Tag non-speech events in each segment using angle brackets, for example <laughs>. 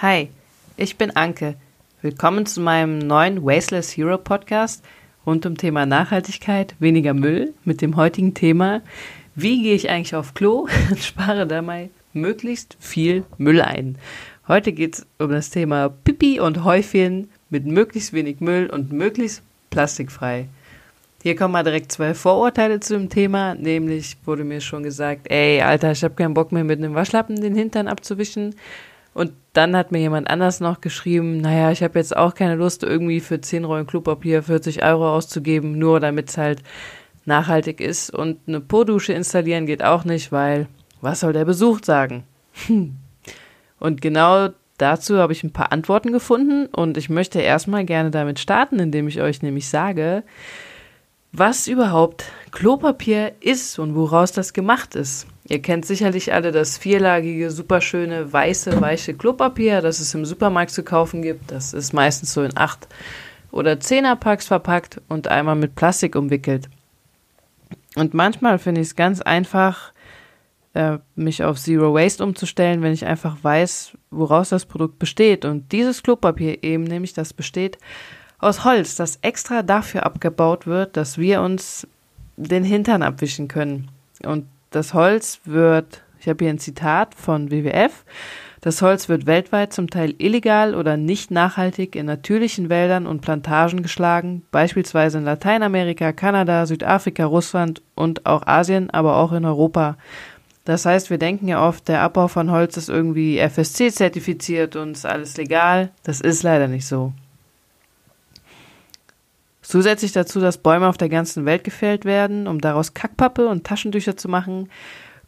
Hi, ich bin Anke. Willkommen zu meinem neuen Wasteless Hero Podcast rund um Thema Nachhaltigkeit, weniger Müll mit dem heutigen Thema, wie gehe ich eigentlich auf Klo und spare dabei möglichst viel Müll ein. Heute geht es um das Thema Pipi und Häufchen mit möglichst wenig Müll und möglichst plastikfrei. Hier kommen mal direkt zwei Vorurteile zu dem Thema, nämlich wurde mir schon gesagt, ey, Alter, ich habe keinen Bock mehr mit einem Waschlappen den Hintern abzuwischen. Und dann hat mir jemand anders noch geschrieben, naja, ich habe jetzt auch keine Lust, irgendwie für 10 Rollen Klopapier 40 Euro auszugeben, nur damit es halt nachhaltig ist. Und eine Po-Dusche installieren geht auch nicht, weil was soll der Besuch sagen? <laughs> Und genau dazu habe ich ein paar Antworten gefunden und ich möchte erstmal gerne damit starten, indem ich euch nämlich sage, was überhaupt Klopapier ist und woraus das gemacht ist. Ihr kennt sicherlich alle das vierlagige, superschöne, weiße, weiche Klopapier, das es im Supermarkt zu kaufen gibt. Das ist meistens so in acht oder zehnerpacks verpackt und einmal mit Plastik umwickelt. Und manchmal finde ich es ganz einfach, äh, mich auf Zero Waste umzustellen, wenn ich einfach weiß, woraus das Produkt besteht. Und dieses Klopapier eben, nämlich das besteht aus Holz, das extra dafür abgebaut wird, dass wir uns den Hintern abwischen können. Und das Holz wird, ich habe hier ein Zitat von WWF, das Holz wird weltweit zum Teil illegal oder nicht nachhaltig in natürlichen Wäldern und Plantagen geschlagen, beispielsweise in Lateinamerika, Kanada, Südafrika, Russland und auch Asien, aber auch in Europa. Das heißt, wir denken ja oft, der Abbau von Holz ist irgendwie FSC zertifiziert und ist alles legal. Das ist leider nicht so. Zusätzlich dazu, dass Bäume auf der ganzen Welt gefällt werden, um daraus Kackpappe und Taschentücher zu machen,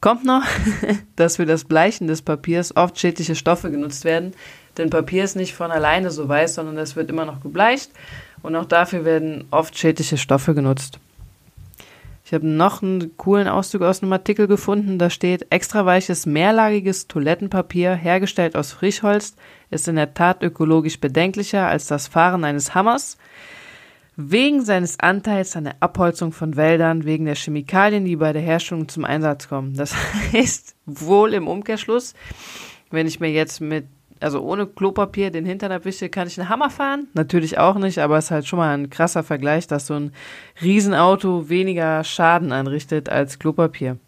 kommt noch, <laughs> dass für das Bleichen des Papiers oft schädliche Stoffe genutzt werden. Denn Papier ist nicht von alleine so weiß, sondern es wird immer noch gebleicht und auch dafür werden oft schädliche Stoffe genutzt. Ich habe noch einen coolen Auszug aus einem Artikel gefunden. Da steht, extra weiches, mehrlagiges Toilettenpapier, hergestellt aus Frischholz, ist in der Tat ökologisch bedenklicher als das Fahren eines Hammers wegen seines Anteils an der Abholzung von Wäldern, wegen der Chemikalien, die bei der Herstellung zum Einsatz kommen. Das <laughs> heißt, wohl im Umkehrschluss, wenn ich mir jetzt mit, also ohne Klopapier den Hintern abwische, kann ich einen Hammer fahren? Natürlich auch nicht, aber es ist halt schon mal ein krasser Vergleich, dass so ein Riesenauto weniger Schaden anrichtet als Klopapier.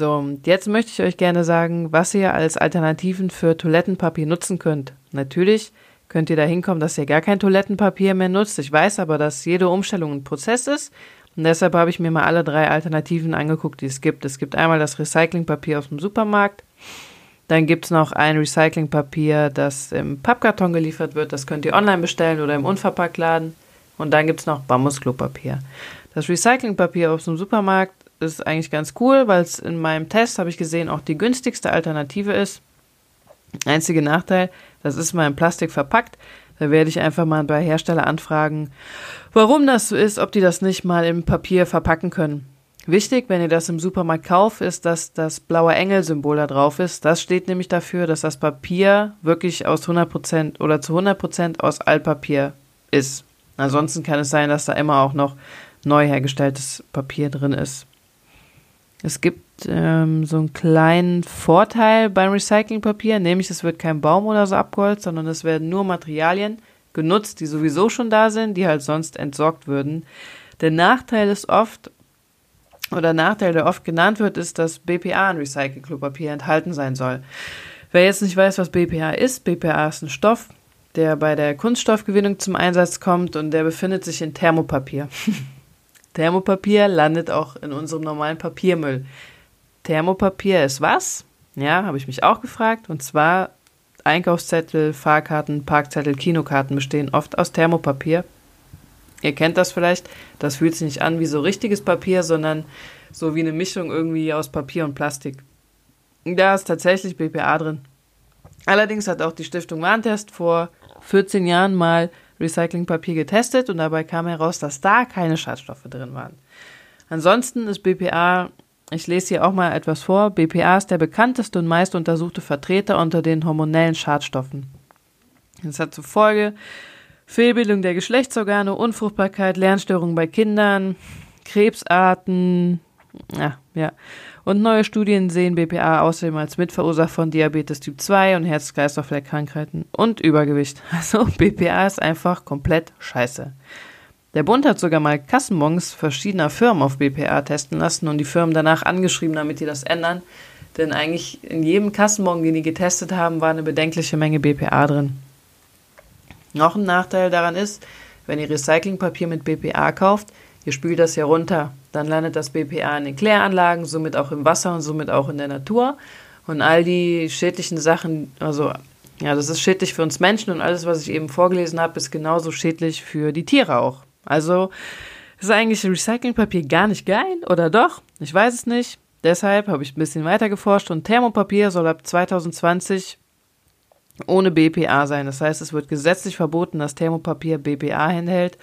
So, jetzt möchte ich euch gerne sagen, was ihr als Alternativen für Toilettenpapier nutzen könnt. Natürlich könnt ihr da hinkommen, dass ihr gar kein Toilettenpapier mehr nutzt. Ich weiß aber, dass jede Umstellung ein Prozess ist. Und deshalb habe ich mir mal alle drei Alternativen angeguckt, die es gibt. Es gibt einmal das Recyclingpapier aus dem Supermarkt. Dann gibt es noch ein Recyclingpapier, das im Pappkarton geliefert wird. Das könnt ihr online bestellen oder im Unverpacktladen. Und dann gibt es noch Bambusklopapier. Das Recyclingpapier aus dem Supermarkt ist eigentlich ganz cool, weil es in meinem Test, habe ich gesehen, auch die günstigste Alternative ist. Einzige Nachteil, das ist mal in Plastik verpackt. Da werde ich einfach mal bei Hersteller anfragen, warum das so ist, ob die das nicht mal im Papier verpacken können. Wichtig, wenn ihr das im Supermarkt kauft, ist, dass das blaue Engel-Symbol da drauf ist. Das steht nämlich dafür, dass das Papier wirklich aus 100% oder zu 100% aus Altpapier ist. Ansonsten kann es sein, dass da immer auch noch neu hergestelltes Papier drin ist. Es gibt ähm, so einen kleinen Vorteil beim Recyclingpapier, nämlich es wird kein Baum oder so abgeholzt, sondern es werden nur Materialien genutzt, die sowieso schon da sind, die halt sonst entsorgt würden. Der Nachteil ist oft, oder Nachteil, der oft genannt wird, ist, dass BPA in Recyclingklopapier enthalten sein soll. Wer jetzt nicht weiß, was BPA ist, BPA ist ein Stoff, der bei der Kunststoffgewinnung zum Einsatz kommt und der befindet sich in Thermopapier. <laughs> Thermopapier landet auch in unserem normalen Papiermüll. Thermopapier ist was? Ja, habe ich mich auch gefragt. Und zwar Einkaufszettel, Fahrkarten, Parkzettel, Kinokarten bestehen oft aus Thermopapier. Ihr kennt das vielleicht. Das fühlt sich nicht an wie so richtiges Papier, sondern so wie eine Mischung irgendwie aus Papier und Plastik. Da ist tatsächlich BPA drin. Allerdings hat auch die Stiftung Warntest vor 14 Jahren mal Recyclingpapier getestet und dabei kam heraus, dass da keine Schadstoffe drin waren. Ansonsten ist BPA, ich lese hier auch mal etwas vor, BPA ist der bekannteste und meist untersuchte Vertreter unter den hormonellen Schadstoffen. Das hat zur Folge Fehlbildung der Geschlechtsorgane, Unfruchtbarkeit, Lernstörungen bei Kindern, Krebsarten. Ja, ja. Und neue Studien sehen BPA außerdem als Mitverursacher von Diabetes Typ 2 und Herz-Kreislauf-Krankheiten und Übergewicht. <laughs> Also BPA ist einfach komplett scheiße. Der Bund hat sogar mal Kassenbons verschiedener Firmen auf BPA testen lassen und die Firmen danach angeschrieben, damit die das ändern. Denn eigentlich in jedem Kassenbon, den die getestet haben, war eine bedenkliche Menge BPA drin. Noch ein Nachteil daran ist, wenn ihr Recyclingpapier mit BPA kauft, ihr spült das ja runter. Dann landet das BPA in den Kläranlagen, somit auch im Wasser und somit auch in der Natur. Und all die schädlichen Sachen, also ja, das ist schädlich für uns Menschen und alles, was ich eben vorgelesen habe, ist genauso schädlich für die Tiere auch. Also ist eigentlich Recyclingpapier gar nicht geil, oder doch? Ich weiß es nicht. Deshalb habe ich ein bisschen weiter geforscht und Thermopapier soll ab 2020 ohne BPA sein. Das heißt, es wird gesetzlich verboten, dass Thermopapier BPA enthält.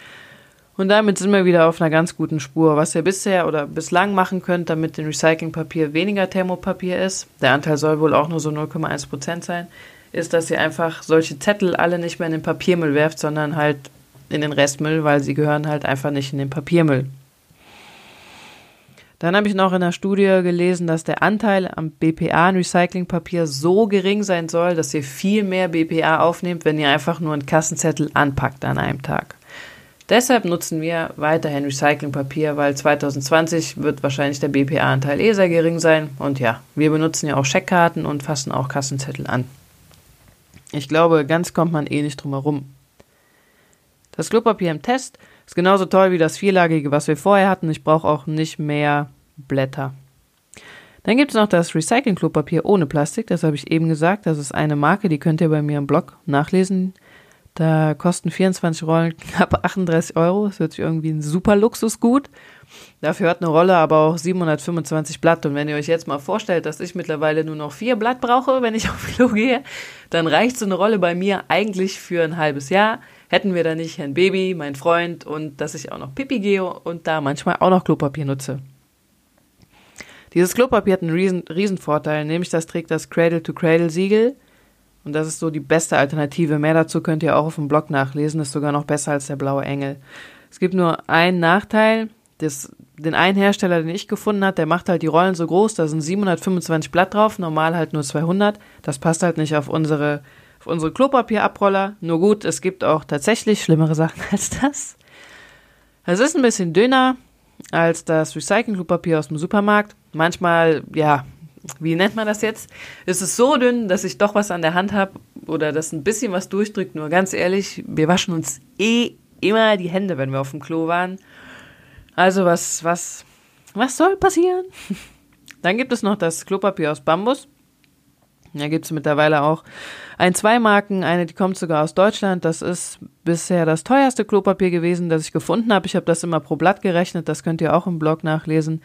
Und damit sind wir wieder auf einer ganz guten Spur. Was ihr bisher oder bislang machen könnt, damit in Recyclingpapier weniger Thermopapier ist, der Anteil soll wohl auch nur so 0,1% sein, ist, dass ihr einfach solche Zettel alle nicht mehr in den Papiermüll werft, sondern halt in den Restmüll, weil sie gehören halt einfach nicht in den Papiermüll. Dann habe ich noch in der Studie gelesen, dass der Anteil am BPA in Recyclingpapier so gering sein soll, dass ihr viel mehr BPA aufnehmt, wenn ihr einfach nur einen Kassenzettel anpackt an einem Tag. Deshalb nutzen wir weiterhin Recyclingpapier, weil 2020 wird wahrscheinlich der BPA-Anteil eh sehr gering sein. Und ja, wir benutzen ja auch Scheckkarten und fassen auch Kassenzettel an. Ich glaube, ganz kommt man eh nicht drum herum. Das Klopapier im Test ist genauso toll wie das vierlagige, was wir vorher hatten. Ich brauche auch nicht mehr Blätter. Dann gibt es noch das Recycling-Klopapier ohne Plastik. Das habe ich eben gesagt. Das ist eine Marke, die könnt ihr bei mir im Blog nachlesen. Da kosten 24 Rollen knapp 38 Euro. Das hört sich irgendwie ein super Luxusgut. Dafür hat eine Rolle aber auch 725 Blatt. Und wenn ihr euch jetzt mal vorstellt, dass ich mittlerweile nur noch vier Blatt brauche, wenn ich <laughs> auf Klo gehe, dann reicht so eine Rolle bei mir eigentlich für ein halbes Jahr hätten wir da nicht Herrn Baby, mein Freund und dass ich auch noch Pipi gehe und da manchmal auch noch Klopapier nutze. Dieses Klopapier hat einen riesen, riesen Vorteil, nämlich das trägt das Cradle-to-Cradle-Siegel und das ist so die beste Alternative. Mehr dazu könnt ihr auch auf dem Blog nachlesen, ist sogar noch besser als der blaue Engel. Es gibt nur einen Nachteil, das, den einen Hersteller, den ich gefunden habe, der macht halt die Rollen so groß, da sind 725 Blatt drauf, normal halt nur 200. Das passt halt nicht auf unsere unsere Klopapierabroller. Nur gut, es gibt auch tatsächlich schlimmere Sachen <laughs> als das. Es ist ein bisschen dünner als das Recycling-Klopapier aus dem Supermarkt. Manchmal, ja, wie nennt man das jetzt? Es ist so dünn, dass ich doch was an der Hand habe oder das ein bisschen was durchdrückt. Nur ganz ehrlich, wir waschen uns eh immer die Hände, wenn wir auf dem Klo waren. Also was, was, was soll passieren? <laughs> Dann gibt es noch das Klopapier aus Bambus. Da gibt es mittlerweile auch ein Zweimarken, eine, die kommt sogar aus Deutschland. Das ist bisher das teuerste Klopapier gewesen, das ich gefunden habe. Ich habe das immer pro Blatt gerechnet, das könnt ihr auch im Blog nachlesen.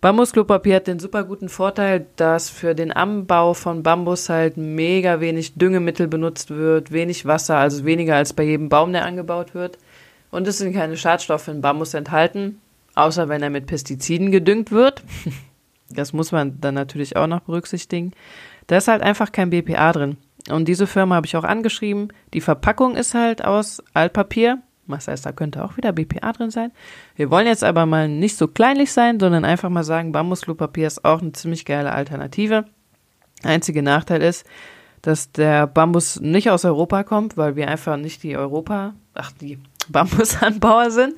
Bambusklopapier hat den super guten Vorteil, dass für den Anbau von Bambus halt mega wenig Düngemittel benutzt wird, wenig Wasser, also weniger als bei jedem Baum, der angebaut wird. Und es sind keine Schadstoffe in Bambus enthalten, außer wenn er mit Pestiziden gedüngt wird. <laughs> Das muss man dann natürlich auch noch berücksichtigen. Da ist halt einfach kein BPA drin. Und diese Firma habe ich auch angeschrieben. Die Verpackung ist halt aus Altpapier. Was heißt, da könnte auch wieder BPA drin sein. Wir wollen jetzt aber mal nicht so kleinlich sein, sondern einfach mal sagen, Bambusklopapier ist auch eine ziemlich geile Alternative. Einziger Nachteil ist, dass der Bambus nicht aus Europa kommt, weil wir einfach nicht die Europa, ach, die <laughs> Bambusanbauer sind.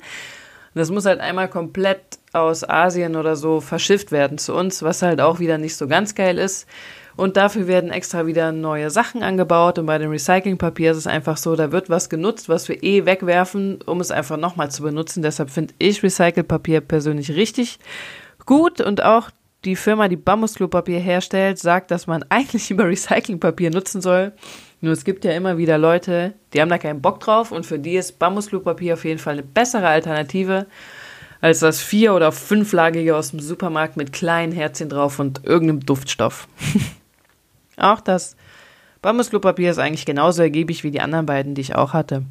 Das muss halt einmal komplett aus Asien oder so verschifft werden zu uns, was halt auch wieder nicht so ganz geil ist. Und dafür werden extra wieder neue Sachen angebaut. Und bei dem Recyclingpapier ist es einfach so, da wird was genutzt, was wir eh wegwerfen, um es einfach nochmal zu benutzen. Deshalb finde ich Recyclingpapier persönlich richtig gut. Und auch die Firma, die Bambusklopapier herstellt, sagt, dass man <laughs> eigentlich über Recyclingpapier nutzen soll. Nur es gibt ja immer wieder Leute, die haben da keinen Bock drauf und für die ist Bambusklopapier auf jeden Fall eine bessere Alternative als das vier- oder fünflagige aus dem Supermarkt mit kleinen Herzchen drauf und irgendeinem Duftstoff. <laughs> Auch das Bambusklopapier ist eigentlich genauso ergiebig wie die anderen beiden, die ich auch hatte.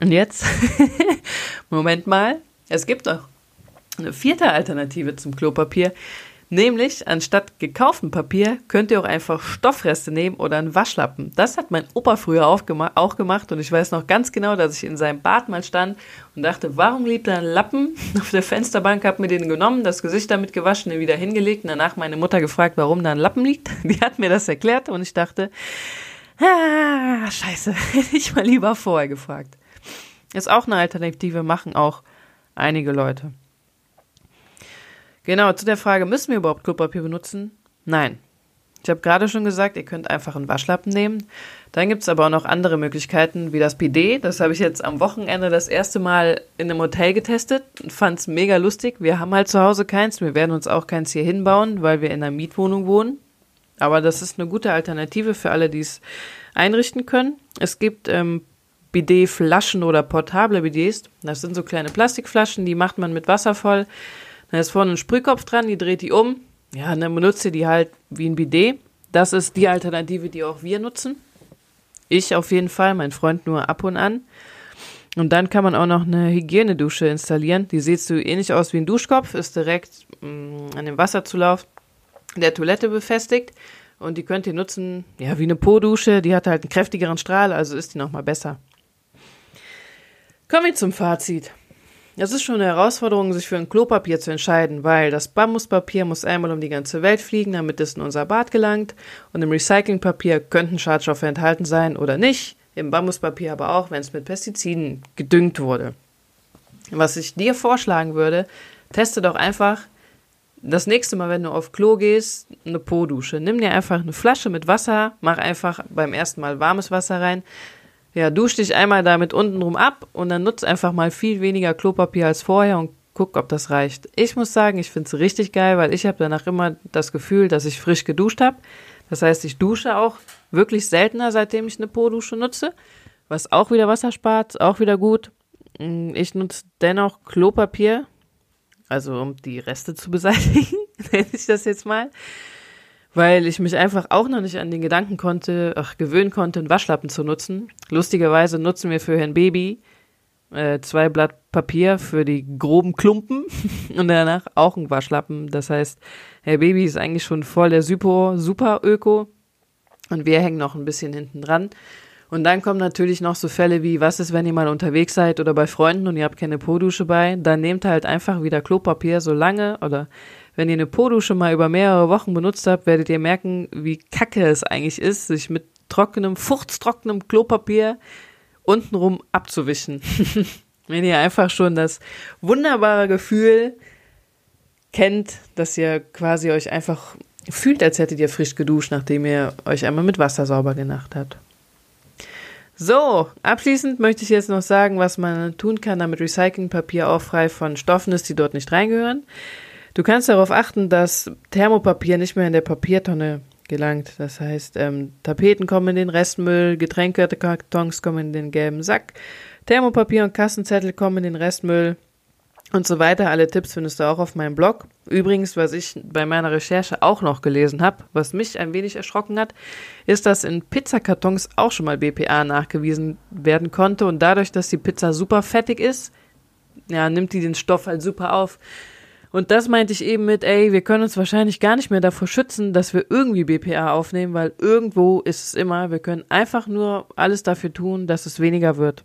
Und jetzt, <laughs> Moment mal, es gibt doch eine vierte Alternative zum Klopapier, Nämlich, anstatt gekauftem Papier könnt ihr auch einfach Stoffreste nehmen oder einen Waschlappen. Das hat mein Opa früher auch gemacht und ich weiß noch ganz genau, dass ich in seinem Bad mal stand und dachte, warum liegt da ein Lappen <laughs> auf der Fensterbank, hab mir den genommen, das Gesicht damit gewaschen, den wieder hingelegt und danach meine Mutter gefragt, warum da ein Lappen liegt. <laughs> Die hat mir das erklärt und ich dachte, ah, scheiße, <laughs> hätte ich mal lieber vorher gefragt. Ist auch eine Alternative, machen auch einige Leute. Genau, zu der Frage, müssen wir überhaupt Klopapier benutzen? Nein. Ich habe gerade schon gesagt, ihr könnt einfach einen Waschlappen nehmen. Dann gibt es aber auch noch andere Möglichkeiten, wie das PD. Das habe ich jetzt am Wochenende das erste Mal in einem Hotel getestet und fand es mega lustig. Wir haben halt zu Hause keins. Wir werden uns auch keins hier hinbauen, weil wir in einer Mietwohnung wohnen. Aber das ist eine gute Alternative für alle, die es einrichten können. Es gibt ähm, Bidet-Flaschen oder portable Bidets. Das sind so kleine Plastikflaschen, die macht man mit Wasser voll. Da ist vorne ein Sprühkopf dran, die dreht die um. Ja, dann benutzt ihr die halt wie ein Bidet. Das ist die Alternative, die auch wir nutzen. Ich auf jeden Fall, mein Freund nur ab und an. Und dann kann man auch noch eine Hygienedusche installieren. Die sieht so ähnlich aus wie ein Duschkopf, ist direkt mh, mm, an dem Wasserzulauf der Toilette befestigt. Und die könnt ihr nutzen, ja, wie eine Po-Dusche. Die hat halt einen kräftigeren Strahl, also ist die nochmal besser. Kommen wir zum Fazit. Es ist schon eine Herausforderung, sich für ein Klopapier zu entscheiden, weil das Bambuspapier muss einmal um die ganze Welt fliegen, damit es in unser Bad gelangt. Und im Recyclingpapier könnten Schadstoffe enthalten sein oder nicht. Im Bambuspapier aber auch, wenn es mit Pestiziden gedüngt wurde. Was ich dir vorschlagen würde, teste doch einfach das nächste Mal, wenn du auf Klo gehst, eine Po-Dusche. Nimm dir einfach eine Flasche mit Wasser, mach einfach beim ersten Mal warmes Wasser rein, ja, dusch dich einmal damit untenrum ab und dann nutz einfach mal viel weniger Klopapier als vorher und guck, ob das reicht. Ich muss sagen, ich finde es richtig geil, weil ich habe danach immer das Gefühl, dass ich frisch geduscht habe. Das heißt, ich dusche auch wirklich seltener, seitdem ich eine Po-Dusche nutze, was auch wieder Wasser spart, auch wieder gut. Mm, ich nutze dennoch Klopapier, also um die Reste zu beseitigen, <laughs> nenne ich das jetzt mal weil ich mich einfach auch noch nicht an den Gedanken konnte, ach, gewöhnen konnte, einen Waschlappen zu nutzen. Lustigerweise nutzen wir für Herrn Baby äh, zwei Blatt Papier für die groben Klumpen <laughs> und danach auch ein Waschlappen. Das heißt, Herr Baby ist eigentlich schon voll der super, super Öko und wir hängen noch ein bisschen hinten dran. Und dann kommen natürlich noch so Fälle wie, was ist, wenn ihr mal unterwegs seid oder bei Freunden und ihr habt keine Po-Dusche bei, dann nehmt halt einfach wieder Klopapier so lange oder wenn ihr eine Po-Dusche mal über mehrere Wochen benutzt habt, werdet ihr merken, wie kacke es eigentlich ist, sich mit trockenem, fuchtstrockenem Klopapier untenrum abzuwischen. <laughs> wenn ihr einfach schon das wunderbare Gefühl kennt, dass ihr quasi euch einfach fühlt, als hättet ihr frisch geduscht, nachdem ihr euch einmal mit Wasser sauber gemacht habt. So, abschließend möchte ich jetzt noch sagen, was man tun kann, damit Recyclingpapier auch frei von Stoffen ist, die dort nicht reingehören. Du kannst darauf achten, dass Thermopapier nicht mehr in der Papiertonne gelangt. Das heißt, ähm, Tapeten kommen in den Restmüll, Getränkekartons kommen in den gelben Sack, Thermopapier und Kassenzettel kommen in den Restmüll und so weiter. Alle Tipps findest du auch auf meinem Blog. Übrigens, was ich bei meiner Recherche auch noch gelesen habe, was mich ein wenig erschrocken hat, ist, dass in Pizzakartons auch schon mal BPA nachgewiesen werden konnte und dadurch, dass die Pizza super fettig ist, ja, nimmt die den Stoff halt super auf. Und das meinte ich eben mit, ey, wir können uns wahrscheinlich gar nicht mehr davor schützen, dass wir irgendwie BPA aufnehmen, weil irgendwo ist es immer. Wir können einfach nur alles dafür tun, dass es weniger wird.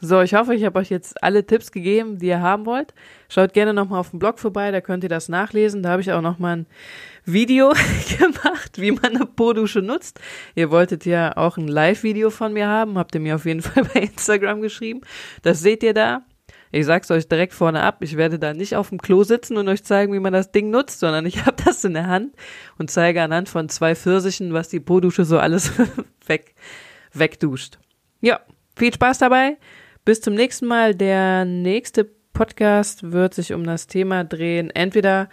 So, ich hoffe, ich habe euch jetzt alle Tipps gegeben, die ihr haben wollt. Schaut gerne nochmal auf dem Blog vorbei, da könnt ihr das nachlesen. Da habe ich auch nochmal ein Video <laughs> gemacht, wie man eine Po-Dusche nutzt. Ihr wolltet ja auch ein Live-Video von mir haben, habt ihr mir auf jeden Fall <laughs> bei Instagram geschrieben. Das seht ihr da. Ich sag's euch direkt vorne ab, ich werde da nicht auf dem Klo sitzen und euch zeigen, wie man das Ding nutzt, sondern ich <laughs> habe das in der Hand und zeige anhand von zwei Pfirsichen, was die Po-Dusche so alles <laughs> weg, wegduscht. Ja, viel Spaß dabei. Bis zum nächsten Mal. Der nächste Podcast wird sich um das Thema drehen, entweder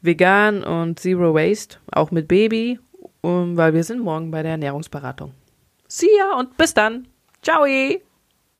vegan und Zero Waste, auch mit Baby, weil wir sind morgen bei der Ernährungsberatung. See ya und bis dann. Ciao!